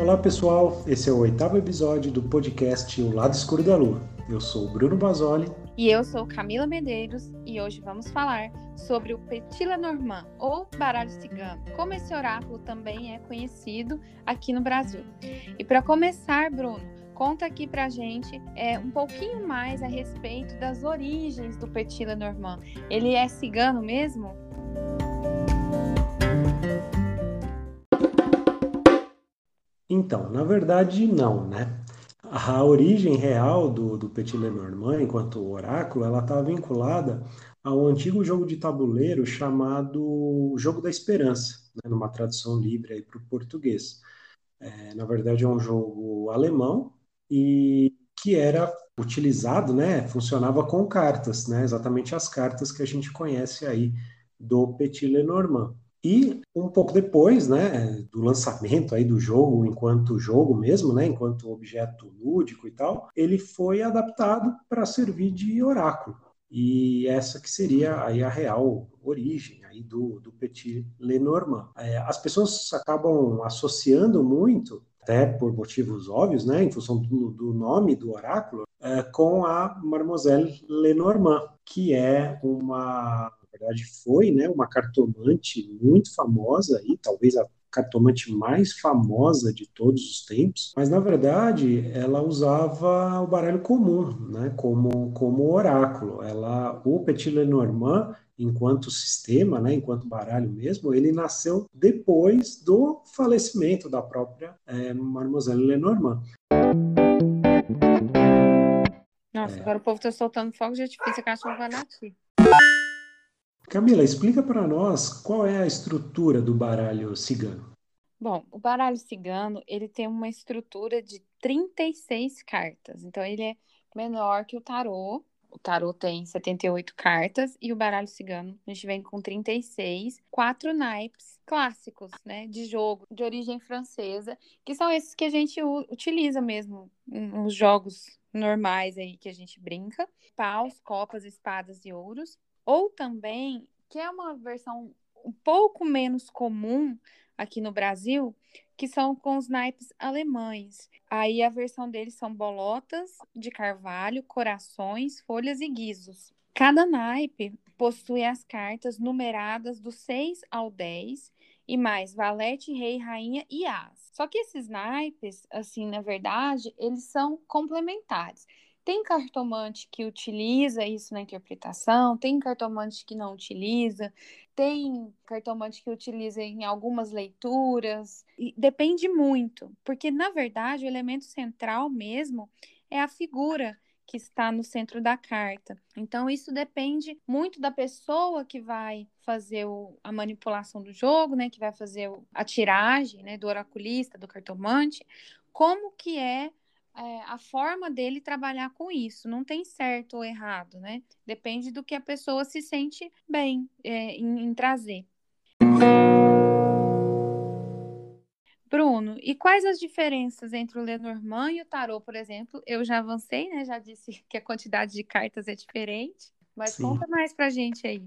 Olá pessoal, esse é o oitavo episódio do podcast O Lado Escuro da Lua. Eu sou o Bruno Basoli. E eu sou Camila Medeiros e hoje vamos falar sobre o Petit Lenormand, ou baralho cigano, como esse oráculo também é conhecido aqui no Brasil. E para começar, Bruno, conta aqui pra gente é, um pouquinho mais a respeito das origens do Petit Lenormand. Ele é cigano mesmo? Então, na verdade, não, né? A origem real do, do Petit Lenormand, enquanto oráculo, ela está vinculada ao antigo jogo de tabuleiro chamado Jogo da Esperança, né? numa tradução livre para o português. É, na verdade, é um jogo alemão e que era utilizado, né? Funcionava com cartas, né? Exatamente as cartas que a gente conhece aí do Petit Lenormand. E um pouco depois, né, do lançamento aí do jogo, enquanto jogo mesmo, né, enquanto objeto lúdico e tal, ele foi adaptado para servir de oráculo. E essa que seria aí a real origem aí do, do Petit Lenormand. É, as pessoas acabam associando muito, até por motivos óbvios, né, em função do, do nome do oráculo, é, com a Mademoiselle Lenormand, que é uma verdade foi né, uma cartomante muito famosa e talvez a cartomante mais famosa de todos os tempos, mas na verdade ela usava o baralho comum, né, como como oráculo. Ela o Petit Lenormand enquanto sistema, né, enquanto baralho mesmo, ele nasceu depois do falecimento da própria é, Mademoiselle Lenormand. Nossa, é. agora o povo está soltando fogo de artifício, a cachorro vai latir. Camila, explica para nós qual é a estrutura do baralho cigano. Bom, o baralho cigano, ele tem uma estrutura de 36 cartas. Então, ele é menor que o tarô. O tarô tem 78 cartas e o baralho cigano, a gente vem com 36, quatro naipes clássicos, né, de jogo, de origem francesa, que são esses que a gente utiliza mesmo nos jogos normais aí que a gente brinca. Paus, copas, espadas e ouros ou também, que é uma versão um pouco menos comum aqui no Brasil, que são com os naipes alemães. Aí a versão deles são bolotas de carvalho, corações, folhas e guizos. Cada naipe possui as cartas numeradas do 6 ao 10 e mais valete, rei, rainha e as. Só que esses naipes, assim, na verdade, eles são complementares. Tem cartomante que utiliza isso na interpretação, tem cartomante que não utiliza, tem cartomante que utiliza em algumas leituras, depende muito, porque na verdade o elemento central mesmo é a figura que está no centro da carta. Então, isso depende muito da pessoa que vai fazer o, a manipulação do jogo, né? Que vai fazer o, a tiragem, né? Do oraculista, do cartomante, como que é é, a forma dele trabalhar com isso. Não tem certo ou errado, né? Depende do que a pessoa se sente bem é, em, em trazer. Bruno, e quais as diferenças entre o Lenormand e o tarô, por exemplo? Eu já avancei, né? Já disse que a quantidade de cartas é diferente, mas Sim. conta mais pra gente aí.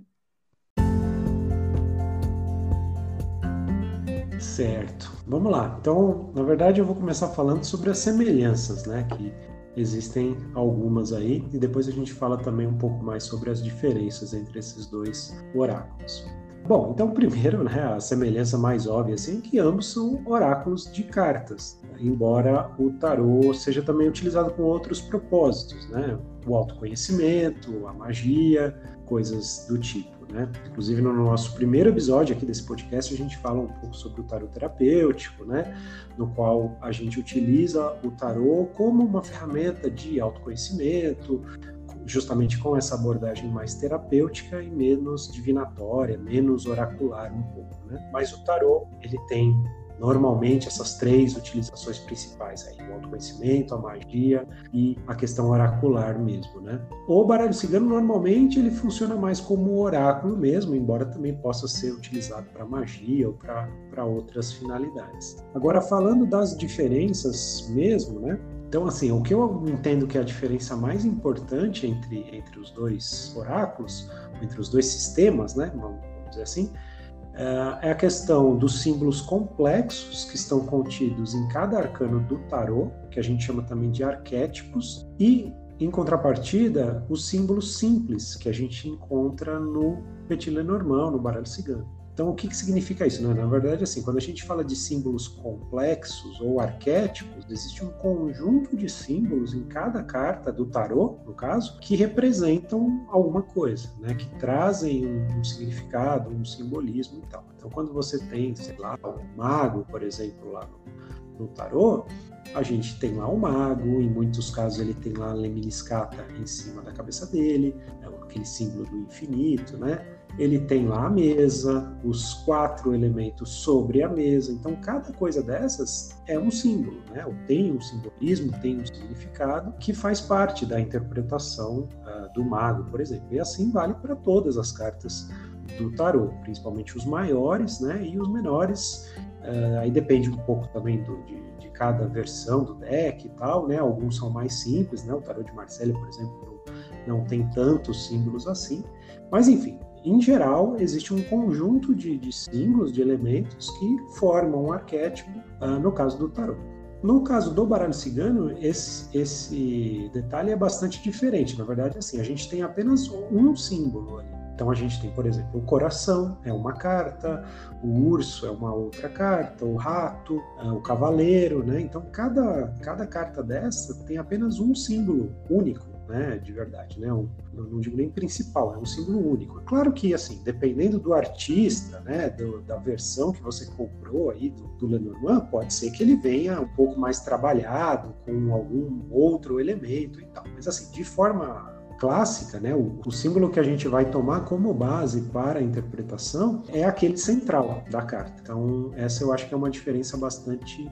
Certo. Vamos lá. Então, na verdade, eu vou começar falando sobre as semelhanças, né? Que existem algumas aí, e depois a gente fala também um pouco mais sobre as diferenças entre esses dois oráculos. Bom, então primeiro, né, a semelhança mais óbvia assim, é que ambos são oráculos de cartas, embora o tarô seja também utilizado com outros propósitos, né? O autoconhecimento, a magia, coisas do tipo. Né? Inclusive, no nosso primeiro episódio aqui desse podcast, a gente fala um pouco sobre o tarot terapêutico, né? no qual a gente utiliza o tarot como uma ferramenta de autoconhecimento, justamente com essa abordagem mais terapêutica e menos divinatória, menos oracular um pouco. Né? Mas o tarot ele tem Normalmente, essas três utilizações principais aí, o autoconhecimento, a magia e a questão oracular mesmo, né? O baralho cigano, normalmente, ele funciona mais como oráculo mesmo, embora também possa ser utilizado para magia ou para outras finalidades. Agora, falando das diferenças mesmo, né? Então, assim, o que eu entendo que é a diferença mais importante entre, entre os dois oráculos, entre os dois sistemas, né? Vamos dizer assim, é a questão dos símbolos complexos que estão contidos em cada arcano do tarô, que a gente chama também de arquétipos, e, em contrapartida, os símbolos simples que a gente encontra no Petit Lenormand, no baralho cigano. Então, o que, que significa isso? Né? Na verdade, assim, quando a gente fala de símbolos complexos ou arquétipos, existe um conjunto de símbolos em cada carta do tarô, no caso, que representam alguma coisa, né? que trazem um, um significado, um simbolismo e tal. Então, quando você tem, sei lá, o mago, por exemplo, lá no, no tarô, a gente tem lá o mago, em muitos casos ele tem lá a lemniscata em cima da cabeça dele, é aquele símbolo do infinito, né? Ele tem lá a mesa, os quatro elementos sobre a mesa. Então, cada coisa dessas é um símbolo, né? Ou tem um simbolismo, tem um significado que faz parte da interpretação uh, do mago, por exemplo. E assim vale para todas as cartas do tarô, principalmente os maiores, né? E os menores. Uh, aí depende um pouco também do, de, de, cada versão do deck e tal, né? Alguns são mais simples, né? O tarô de Marselha, por exemplo, não tem tantos símbolos assim. Mas enfim, em geral, existe um conjunto de, de símbolos, de elementos que formam um arquétipo, uh, no caso do tarot. No caso do baralho cigano, esse, esse detalhe é bastante diferente. Na verdade, assim, a gente tem apenas um símbolo ali. Então a gente tem, por exemplo, o coração é uma carta, o urso é uma outra carta, o rato, ah, o cavaleiro, né? Então cada, cada carta dessa tem apenas um símbolo único né, de verdade, né? Um, não digo nem principal, é um símbolo único. Claro que, assim, dependendo do artista, né, do, da versão que você comprou aí do, do Lenormand, pode ser que ele venha um pouco mais trabalhado com algum outro elemento e tal. Mas, assim, de forma clássica, né, o, o, símbolo que a gente vai tomar como base para a interpretação é aquele central da carta. Então, essa eu acho que é uma diferença bastante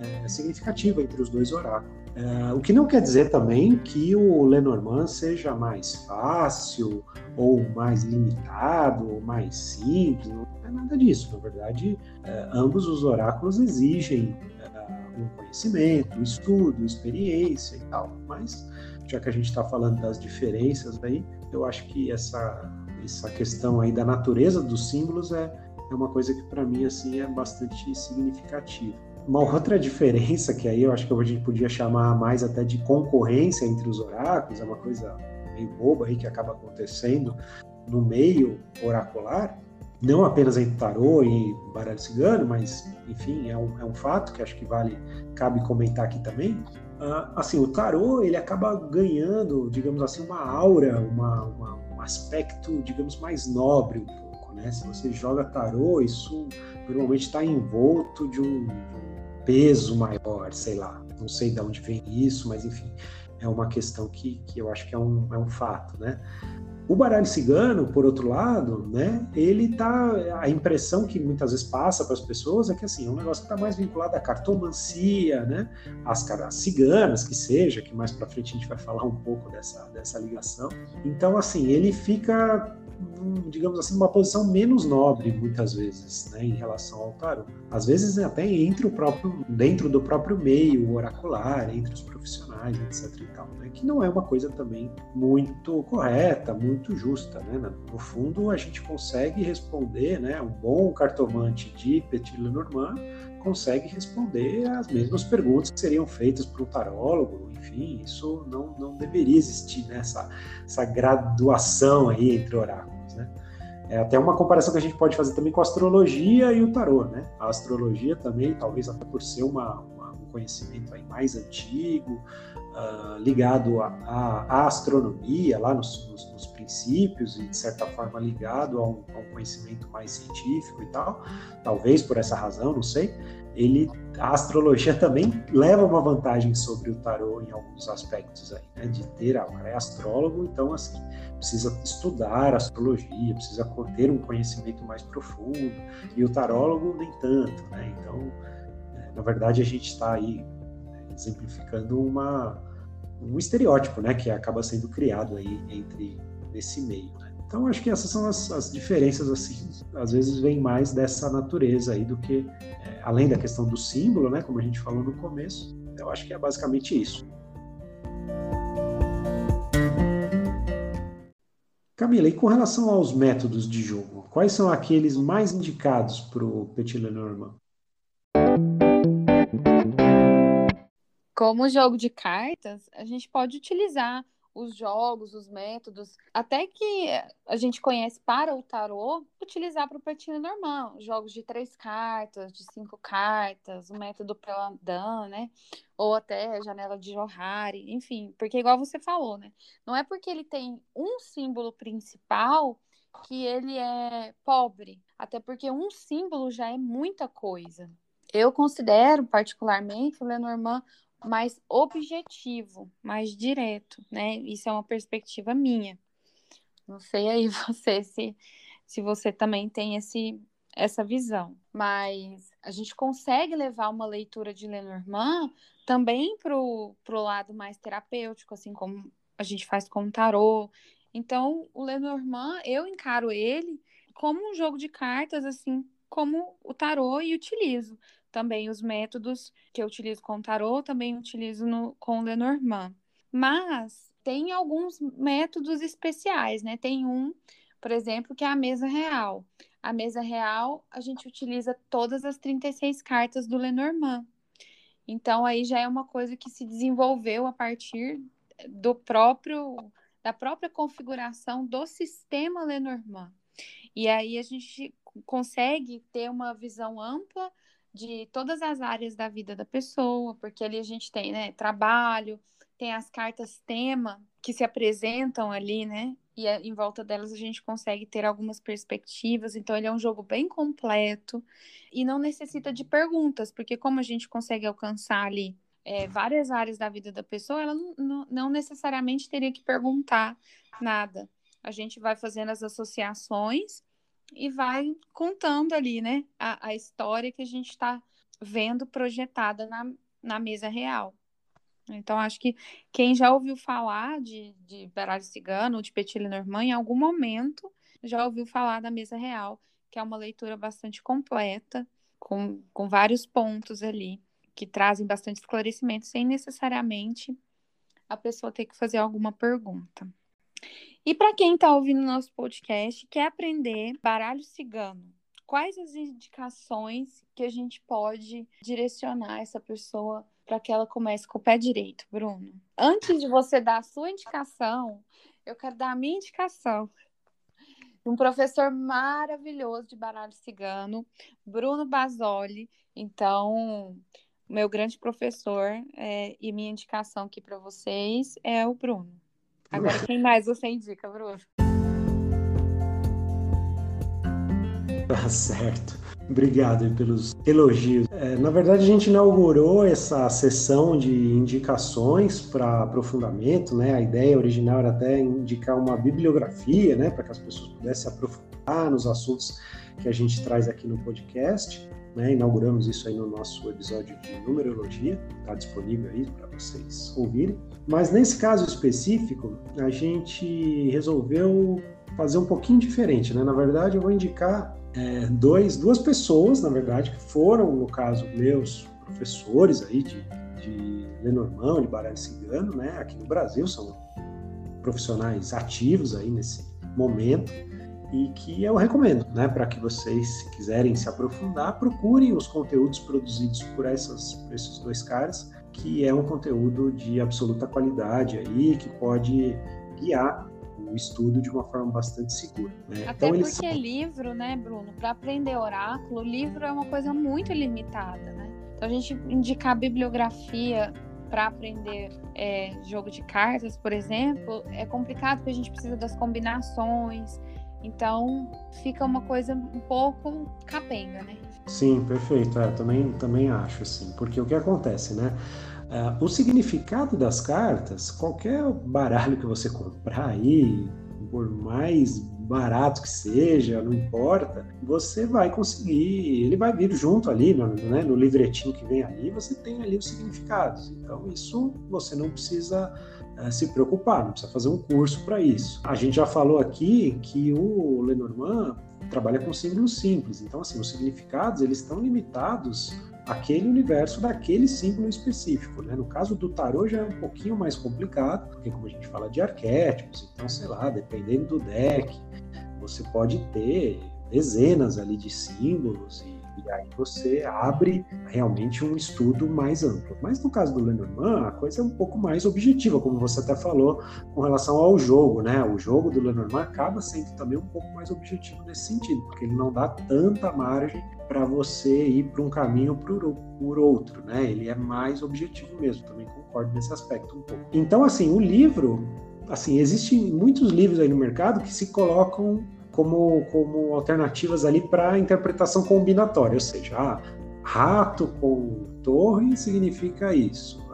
é, significativa entre os dois oráculos. Uh, o que não quer dizer também que o Lenormand seja mais fácil, ou mais limitado, ou mais simples, não é nada disso. Na verdade, uh, ambos os oráculos exigem uh, um conhecimento, um estudo, experiência e tal. Mas, já que a gente está falando das diferenças aí, eu acho que essa, essa questão aí da natureza dos símbolos é, é uma coisa que para mim assim é bastante significativa. Uma outra diferença, que aí eu acho que a gente podia chamar mais até de concorrência entre os oráculos, é uma coisa meio boba aí que acaba acontecendo no meio oracular, não apenas entre tarô e baralho cigano, mas, enfim, é um, é um fato que acho que vale, cabe comentar aqui também. Uh, assim, o tarô, ele acaba ganhando, digamos assim, uma aura, uma, uma, um aspecto, digamos, mais nobre um pouco, né? Se você joga tarô, isso normalmente está envolto de um, de um peso maior, sei lá. Não sei de onde vem isso, mas enfim, é uma questão que, que eu acho que é um, é um fato, né? O baralho cigano, por outro lado, né, ele tá. A impressão que muitas vezes passa para as pessoas é que assim, é um negócio que está mais vinculado à cartomancia, né, às, às ciganas, que seja, que mais para frente a gente vai falar um pouco dessa, dessa ligação. Então, assim, ele fica digamos assim, uma posição menos nobre muitas vezes, né, em relação ao tarot. Às vezes até entre o próprio, dentro do próprio meio oracular, entre os profissionais, etc. E tal, né, que não é uma coisa também muito correta, muito justa, né. No fundo, a gente consegue responder, né, um bom cartomante de Petit Lenormand consegue responder as mesmas perguntas que seriam feitas para um tarólogo, enfim, isso não, não deveria existir, né? essa, essa graduação aí entre oráculos? É até uma comparação que a gente pode fazer também com a astrologia e o tarô, né? A astrologia também, talvez até por ser uma, uma um conhecimento aí mais antigo, uh, ligado à astronomia, lá nos, nos, nos, princípios, e de certa forma ligado a um, a um, conhecimento mais científico e tal, talvez por essa razão, não sei, ele, a astrologia também leva uma vantagem sobre o tarô em alguns aspectos aí, né? De ter, ah, é astrólogo, então assim, precisa estudar astrologia, precisa ter um conhecimento mais profundo, e o tarólogo nem tanto, né? Então, é, na verdade, a gente está aí né, exemplificando uma, um estereótipo, né? Que acaba sendo criado aí entre nesse meio, né? Então, acho que essas são as, as, diferenças, assim, às vezes vem mais dessa natureza aí do que, é, além da questão do símbolo, né, como a gente falou no começo, eu acho que é basicamente isso. Camila, e com relação aos métodos de jogo, quais são aqueles mais indicados para o Petit Lenormand? Como jogo de cartas, a gente pode utilizar os jogos, os métodos, até que a gente conhece para o tarô, utilizar para o Petit normal. Jogos de três cartas, de cinco cartas, o método Prelandan, né? Ou até janela de Johari, enfim. Porque igual você falou, né? Não é porque ele tem um símbolo principal que ele é pobre. Até porque um símbolo já é muita coisa. Eu considero, particularmente, o Lenormand mais objetivo, mais direto, né? Isso é uma perspectiva minha. Não sei aí você se, se você também tem esse, essa visão. Mas a gente consegue levar uma leitura de Lenormand também para o lado mais terapêutico, assim como a gente faz com o tarô. Então, o Lenormand, eu encaro ele como um jogo de cartas, assim como o tarô e utilizo também os métodos que eu utilizo com o tarô, também utilizo no, com o Lenormand. Mas tem alguns métodos especiais, né? Tem um, por exemplo, que é a mesa real. A mesa real, a gente utiliza todas as 36 cartas do Lenormand. Então aí já é uma coisa que se desenvolveu a partir do próprio da própria configuração do sistema Lenormand. E aí a gente consegue ter uma visão ampla de todas as áreas da vida da pessoa, porque ali a gente tem, né, trabalho, tem as cartas tema que se apresentam ali, né? E em volta delas a gente consegue ter algumas perspectivas. Então, ele é um jogo bem completo e não necessita de perguntas, porque como a gente consegue alcançar ali é, várias áreas da vida da pessoa, ela não, não, não necessariamente teria que perguntar nada. A gente vai fazendo as associações e vai contando ali, né, a, a história que a gente está vendo projetada na, na mesa real. Então, acho que quem já ouviu falar de, de baralho cigano, de Petit Lenormand, em algum momento já ouviu falar da mesa real, que é uma leitura bastante completa, com, com vários pontos ali, que trazem bastante esclarecimento, sem necessariamente a pessoa ter que fazer alguma pergunta. E para quem está ouvindo nosso podcast, quer aprender baralho cigano, quais as indicações que a gente pode direcionar essa pessoa para que ela comece com o pé direito, Bruno? Antes de você dar a sua indicação, eu quero dar a minha indicação. Um professor maravilhoso de baralho cigano, Bruno Basoli. Então, meu grande professor é, e minha indicação aqui para vocês é o Bruno. Agora, quem mais você indica, Bruno? Tá certo. Obrigado pelos elogios. É, na verdade, a gente inaugurou essa sessão de indicações para aprofundamento, né? A ideia original era até indicar uma bibliografia, né, para que as pessoas pudessem aprofundar nos assuntos que a gente traz aqui no podcast. Né? Inauguramos isso aí no nosso episódio de numerologia, está disponível aí para vocês ouvirem. Mas nesse caso específico, a gente resolveu fazer um pouquinho diferente, né? Na verdade, eu vou indicar é, dois, duas pessoas, na verdade, que foram, no caso, meus professores aí de, de Lenormand, de baralho cigano, né? Aqui no Brasil, são profissionais ativos aí nesse momento e que eu recomendo, né, para que vocês, se quiserem se aprofundar, procurem os conteúdos produzidos por, essas, por esses dois caras que é um conteúdo de absoluta qualidade aí, que pode guiar o estudo de uma forma bastante segura. Né? Até então, porque eles... livro, né, Bruno, para aprender oráculo, livro é uma coisa muito limitada, né? Então a gente indicar bibliografia para aprender é, jogo de cartas, por exemplo, é complicado porque a gente precisa das combinações. Então fica uma coisa um pouco capenga, né? Sim, perfeito. É, também, também acho assim, porque o que acontece, né? Uh, o significado das cartas, qualquer baralho que você comprar aí, por mais barato que seja, não importa, você vai conseguir, ele vai vir junto ali, no, né, no livretinho que vem ali, você tem ali os significados. Então, isso você não precisa se preocupar, não precisa fazer um curso para isso. A gente já falou aqui que o Lenormand trabalha com símbolos simples. Então, assim, os significados eles estão limitados aquele universo daquele símbolo específico. Né? No caso do tarô já é um pouquinho mais complicado, porque como a gente fala de arquétipos, então, sei lá, dependendo do deck, você pode ter dezenas ali de símbolos e e aí você abre realmente um estudo mais amplo. Mas no caso do Lenormand, a coisa é um pouco mais objetiva, como você até falou, com relação ao jogo, né? O jogo do Lenormand acaba sendo também um pouco mais objetivo nesse sentido, porque ele não dá tanta margem para você ir para um caminho por, por outro, né? Ele é mais objetivo mesmo, também concordo nesse aspecto um pouco. Então, assim, o livro, assim, existem muitos livros aí no mercado que se colocam como, como alternativas ali para interpretação combinatória, ou seja, ah, rato com torre significa isso,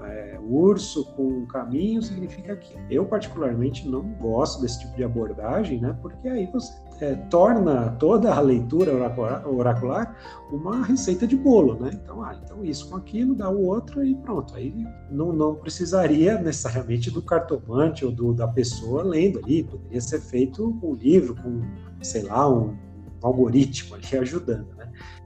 urso com caminho significa aquilo. Eu particularmente não gosto desse tipo de abordagem, né? Porque aí você é, torna toda a leitura oracular, oracular, uma receita de bolo, né? Então, ah, então isso com aquilo dá o outro e pronto. Aí não, não precisaria necessariamente do cartomante ou do, da pessoa lendo ali, poderia ser feito com um livro, com sei lá, um, algoritmo ali ajudando?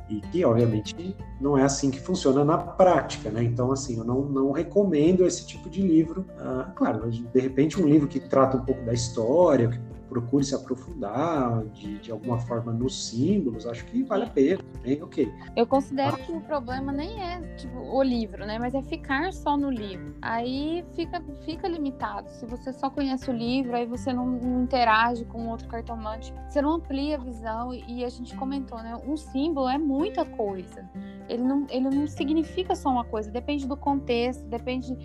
E que, obviamente, não é assim que funciona na prática, né? Então, assim, eu não, não recomendo esse tipo de livro. Ah, claro, de repente, um livro que trata um pouco da história, que procure se aprofundar de, de alguma forma nos símbolos, acho que vale a pena, bem ok. Eu considero que o problema nem é tipo, o livro, né? Mas é ficar só no livro. Aí fica, fica limitado. Se você só conhece o livro, aí você não, não interage com outro cartomante, você não amplia a visão. E a gente comentou, né? Um símbolo é muita coisa. Ele não, ele não significa só uma coisa, depende do contexto, depende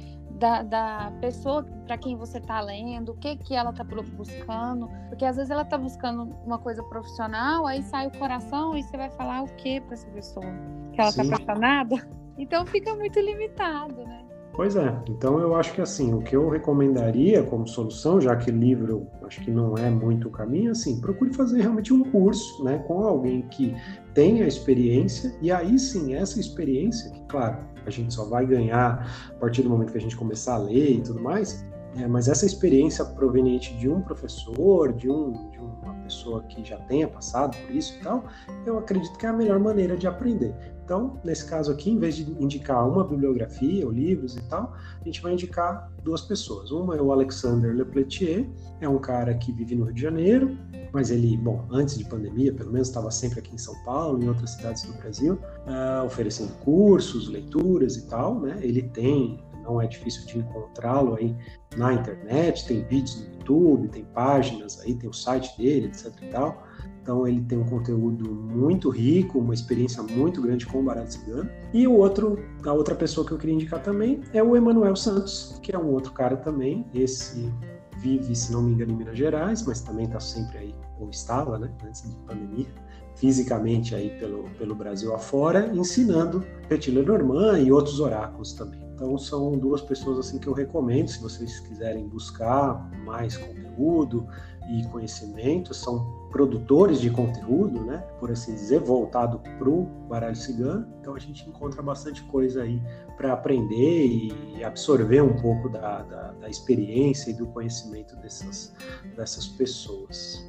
da, da pessoa para quem você está lendo, o que que ela está buscando, porque às vezes ela está buscando uma coisa profissional, aí sai o coração e você vai falar o que para essa pessoa? Que ela está apaixonada? Então fica muito limitado, né? Pois é, então eu acho que assim, o que eu recomendaria como solução, já que livro acho que não é muito o caminho, assim, procure fazer realmente um curso, né, com alguém que tenha experiência, e aí sim, essa experiência, que claro, a gente só vai ganhar a partir do momento que a gente começar a ler e tudo mais, é, mas essa experiência proveniente de um professor, de, um, de uma pessoa que já tenha passado por isso e tal, eu acredito que é a melhor maneira de aprender. Então, nesse caso aqui, em vez de indicar uma bibliografia ou livros e tal, a gente vai indicar duas pessoas. Uma é o Alexander Lepletier, é um cara que vive no Rio de Janeiro, mas ele, bom, antes de pandemia, pelo menos estava sempre aqui em São Paulo, em outras cidades do Brasil, uh, oferecendo cursos, leituras e tal, né? Ele tem, não é difícil de encontrá-lo aí na internet, tem vídeos no YouTube, tem páginas aí, tem o site dele, etc e tal. Então ele tem um conteúdo muito rico, uma experiência muito grande com o baralho cigano. E o outro, a outra pessoa que eu queria indicar também é o Emanuel Santos, que é um outro cara também. Esse vive, se não me engano, em Minas Gerais, mas também está sempre aí, ou estava, né, antes da pandemia, fisicamente aí pelo, pelo Brasil afora, ensinando Petit Lenormand e outros oráculos também. Então são duas pessoas assim que eu recomendo, se vocês quiserem buscar mais conteúdo, e conhecimento, são produtores de conteúdo, né, por assim dizer, voltado para o baralho cigano. Então a gente encontra bastante coisa aí para aprender e absorver um pouco da, da, da, experiência e do conhecimento dessas, dessas pessoas.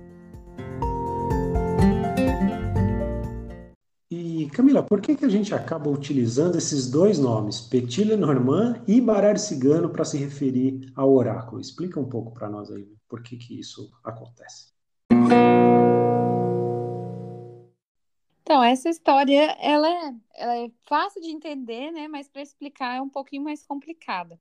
Camila, por que, que a gente acaba utilizando esses dois nomes, Petit Lenormand e baralho cigano, para se referir ao oráculo? Explica um pouco para nós aí por que, que isso acontece. Então, essa história, ela é, ela é fácil de entender, né? Mas para explicar é um pouquinho mais complicada.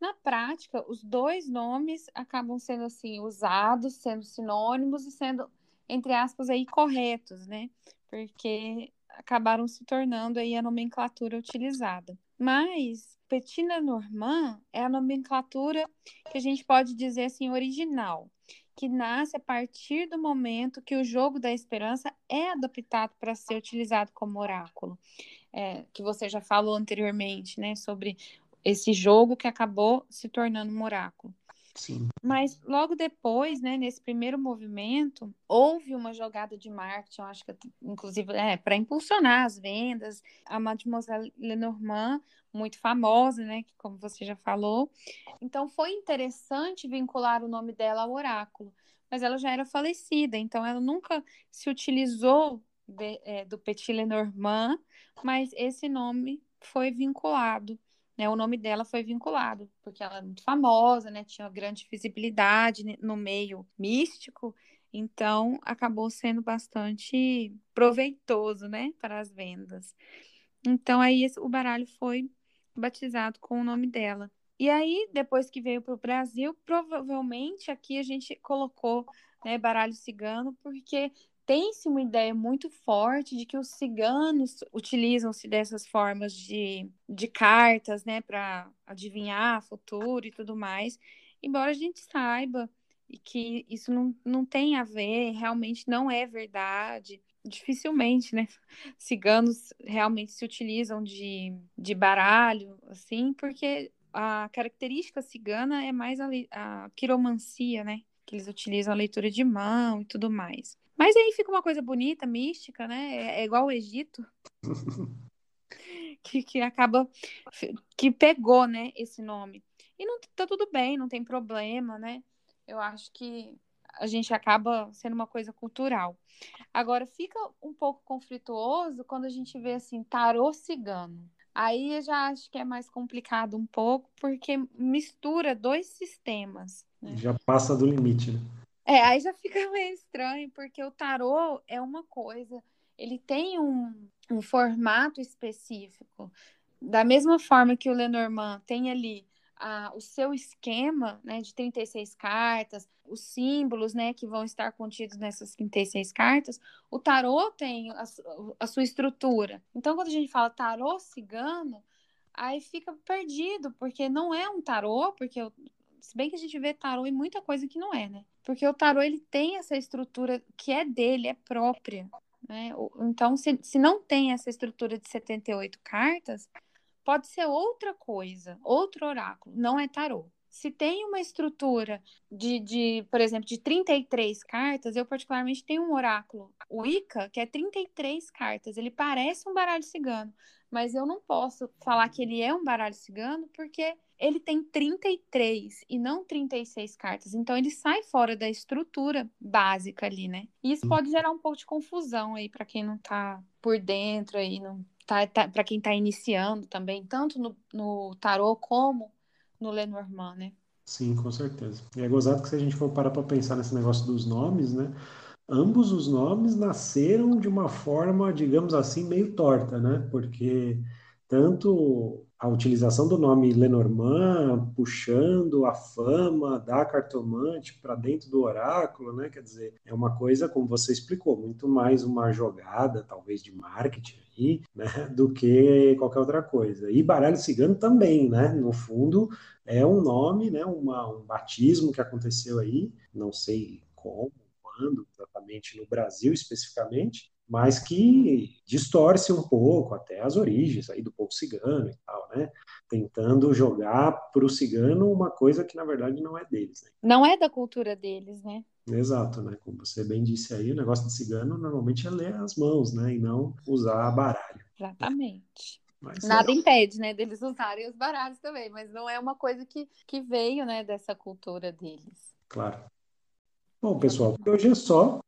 Na prática, os dois nomes acabam sendo assim usados, sendo sinônimos e sendo, entre aspas, aí corretos, né? Porque acabaram se tornando aí a nomenclatura utilizada. Mas Petina Normand é a nomenclatura que a gente pode dizer assim original, que nasce a partir do momento que o jogo da esperança é adaptado para ser utilizado como oráculo, é, que você já falou anteriormente, né, sobre esse jogo que acabou se tornando um oráculo. Mas logo depois, né, nesse primeiro movimento, houve uma jogada de marketing, eu acho que inclusive é para impulsionar as vendas. A Mademoiselle Lenormand, muito famosa, né, que como você já falou. Então foi interessante vincular o nome dela ao oráculo, mas ela já era falecida, então ela nunca se utilizou de, é, do Petit Lenormand, mas esse nome foi vinculado, né? O nome dela foi vinculado, porque ela é muito famosa, né? Tinha grande visibilidade no meio místico, então acabou sendo bastante proveitoso, né, para as vendas. Então aí o baralho foi batizado com o nome dela. E aí, depois que veio para o Brasil, provavelmente aqui a gente colocou né, baralho cigano, porque tem-se uma ideia muito forte de que os ciganos utilizam-se dessas formas de, de cartas, né, para adivinhar futuro e tudo mais, embora a gente saiba que isso não, não tem a ver, realmente não é verdade. Dificilmente, né? Ciganos realmente se utilizam de, de baralho, assim, porque a característica cigana é mais a, a quiromancia, né? Que eles utilizam a leitura de mão e tudo mais. Mas aí fica uma coisa bonita, mística, né? É, é igual o Egito. que, que acaba. que pegou, né, esse nome. E não tá tudo bem, não tem problema, né? Eu acho que a gente acaba sendo uma coisa cultural. Agora, fica um pouco conflituoso quando a gente vê assim, tarô cigano. Aí eu já acho que é mais complicado um pouco, porque mistura dois sistemas. Né? Já passa do limite, né? É, aí já fica meio estranho, porque o tarô é uma coisa, ele tem um, um formato específico. Da mesma forma que o Lenormand tem ali a, o seu esquema né, de 36 cartas, os símbolos né, que vão estar contidos nessas 36 cartas, o tarô tem a, a sua estrutura. Então, quando a gente fala tarô cigano, aí fica perdido, porque não é um tarô, porque se bem que a gente vê tarô em muita coisa que não é, né? Porque o tarô ele tem essa estrutura que é dele, é própria. Né? Então, se, se não tem essa estrutura de 78 cartas, pode ser outra coisa, outro oráculo, não é tarô. Se tem uma estrutura de, de, por exemplo, de 33 cartas, eu particularmente tenho um oráculo, o Ica, que é 33 cartas. Ele parece um baralho cigano, mas eu não posso falar que ele é um baralho cigano porque ele tem 33 e não 36 cartas. Então ele sai fora da estrutura básica ali, né? E isso pode gerar um pouco de confusão aí para quem não tá por dentro aí, não tá, tá para quem tá iniciando também, tanto no, no tarô como no Lenormand, né? Sim, com certeza. E é gozado que se a gente for parar para pensar nesse negócio dos nomes, né? Ambos os nomes nasceram de uma forma, digamos assim, meio torta, né? Porque tanto a utilização do nome Lenormand, puxando a fama da cartomante para dentro do oráculo, né? Quer dizer, é uma coisa, como você explicou, muito mais uma jogada, talvez, de marketing aí, né? Do que qualquer outra coisa. E baralho cigano também, né? No fundo, é um nome, né? Uma, um batismo que aconteceu aí, não sei como, quando, exatamente no Brasil especificamente, mas que distorce um pouco até as origens aí do povo cigano e tal, né? Tentando jogar para o cigano uma coisa que na verdade não é deles. Né? Não é da cultura deles, né? Exato, né? Como você bem disse aí, o negócio de cigano normalmente é ler as mãos, né? E não usar baralho. Exatamente. Mas Nada é... impede, né, deles usarem os baralhos também, mas não é uma coisa que, que veio, né, dessa cultura deles. Claro. Bom, pessoal, hoje é só.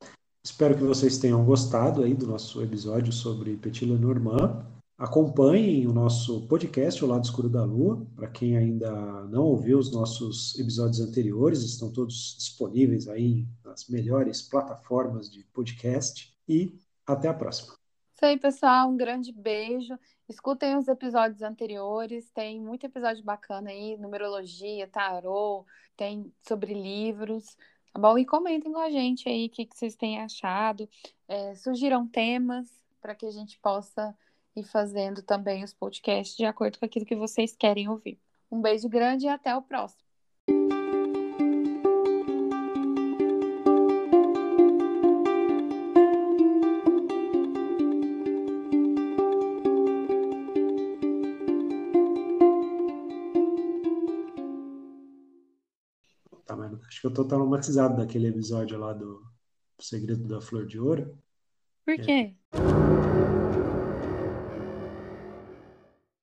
Espero que vocês tenham gostado aí do nosso episódio sobre Petit Lenormand. Acompanhem o nosso podcast, O Lado Escuro da Lua. Para quem ainda não ouviu os nossos episódios anteriores, estão todos disponíveis aí nas melhores plataformas de podcast. E até a próxima. Isso aí, pessoal. Um grande beijo. Escutem os episódios anteriores. Tem muito episódio bacana aí, numerologia, tarô, tem sobre livros. Tá bom? E comentem com a gente aí o que, que vocês têm achado. É, sugiram temas para que a gente possa ir fazendo também os podcasts de acordo com aquilo que vocês querem ouvir. Um beijo grande e até o próximo. Acho que eu tô traumatizado daquele episódio lá do Segredo da Flor de Ouro. Por quê? É...